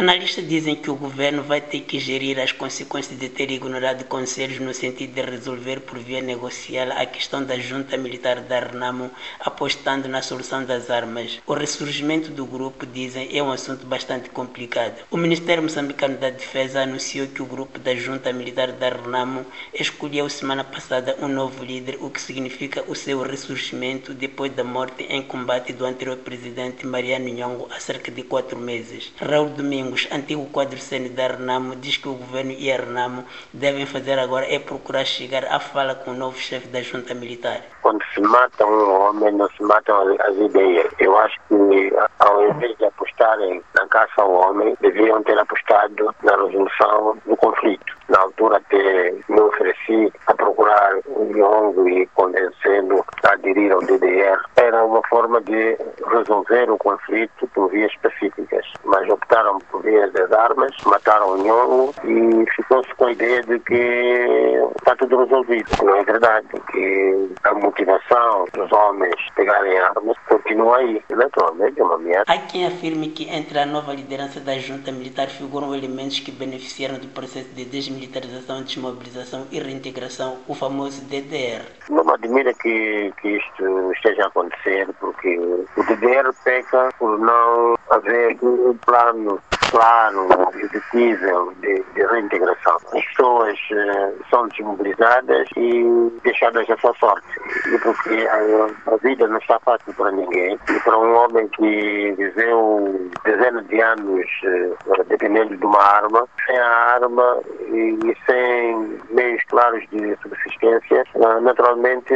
Analistas dizem que o governo vai ter que gerir as consequências de ter ignorado conselhos no sentido de resolver por via negocial a questão da junta militar da Renamo, apostando na solução das armas. O ressurgimento do grupo, dizem, é um assunto bastante complicado. O Ministério Moçambicano da Defesa anunciou que o grupo da junta militar da Renamo escolheu semana passada um novo líder, o que significa o seu ressurgimento depois da morte em combate do anterior presidente Mariano Nhongo há cerca de quatro meses. Raul Antigo quadro da Renamo, diz que o governo e a Renamo devem fazer agora é procurar chegar à fala com o novo chefe da junta militar. Quando se mata um homem, não se matam as ideias. Eu acho que ao invés de apostarem na caça ao homem, deviam ter apostado na resolução do conflito. Na altura até me ofereci a procurar o Nhongo e convencê-lo a aderir ao DDR. Era uma forma de resolver o conflito por vias específicas, mas optaram por vias das armas, mataram o Nhongo e ficou-se com a ideia de que está tudo resolvido. Não é verdade, que a motivação dos homens pegarem armas continua aí. Naturalmente é uma ameaça. Há quem afirme que entre a nova liderança da junta militar figuram elementos que beneficiaram do processo de desmilitarização, desmobilização e reintegração, o famoso DDR. Não me admira que, que isto esteja a acontecer, porque o DDR peca por não haver um plano claro, executível de, de reintegração. As pessoas uh, são desmobilizadas e deixadas à sua sorte. E porque a, a, vida não está fácil para ninguém. E para um homem que viveu dezenas de anos uh, dependendo de uma arma, sem a arma e, e sem meios claros de subsistência, uh, naturalmente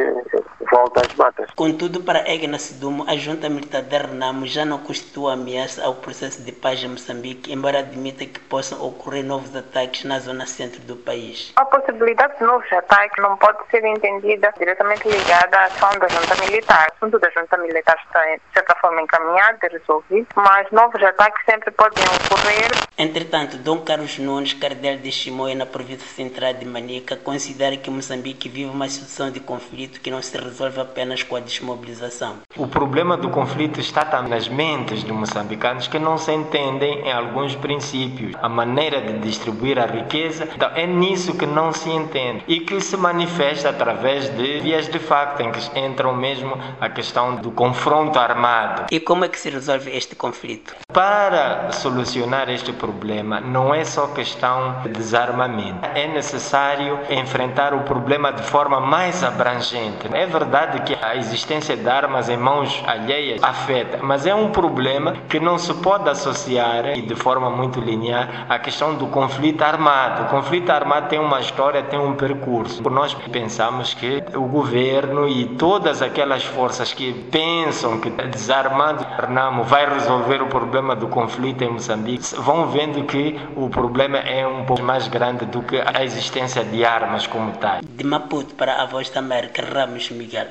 volta às matas. Contudo, para Egna Sidumo, a junta militar da Renamo já não constitui ameaça ao processo de paz em Moçambique embora admita que possam ocorrer novos ataques na zona centro do país. A possibilidade de novos ataques não pode ser entendida diretamente ligada à ação da junta militar. O assunto da junta militar está, de certa forma, encaminhado e resolvido, mas novos ataques sempre podem ocorrer. Entretanto, Dom Carlos Nunes, cardeal de Chimoia, na província central de Manica, considera que Moçambique vive uma situação de conflito que não se resolve apenas com a desmobilização. O problema do conflito está também nas mentes dos moçambicanos que não se entendem em alguns princípios, a maneira de distribuir a riqueza. Então, é nisso que não se entende e que se manifesta através de vias de facto, em que entram mesmo a questão do confronto armado. E como é que se resolve este conflito? Para solucionar este problema, não é só questão de desarmamento. É necessário enfrentar o problema de forma mais abrangente. É verdade que a existência de armas em mãos alheias afeta, mas é um problema que não se pode associar e de forma muito linear à questão do conflito armado. O conflito armado tem uma história, tem um percurso. Nós pensamos que o governo e todas aquelas forças que pensam que desarmando Renamo vai resolver o problema do conflito em Moçambique vão vendo que o problema é um pouco mais grande do que a existência de armas como tal. De Maputo para a Voz da América, Ramos Miguel.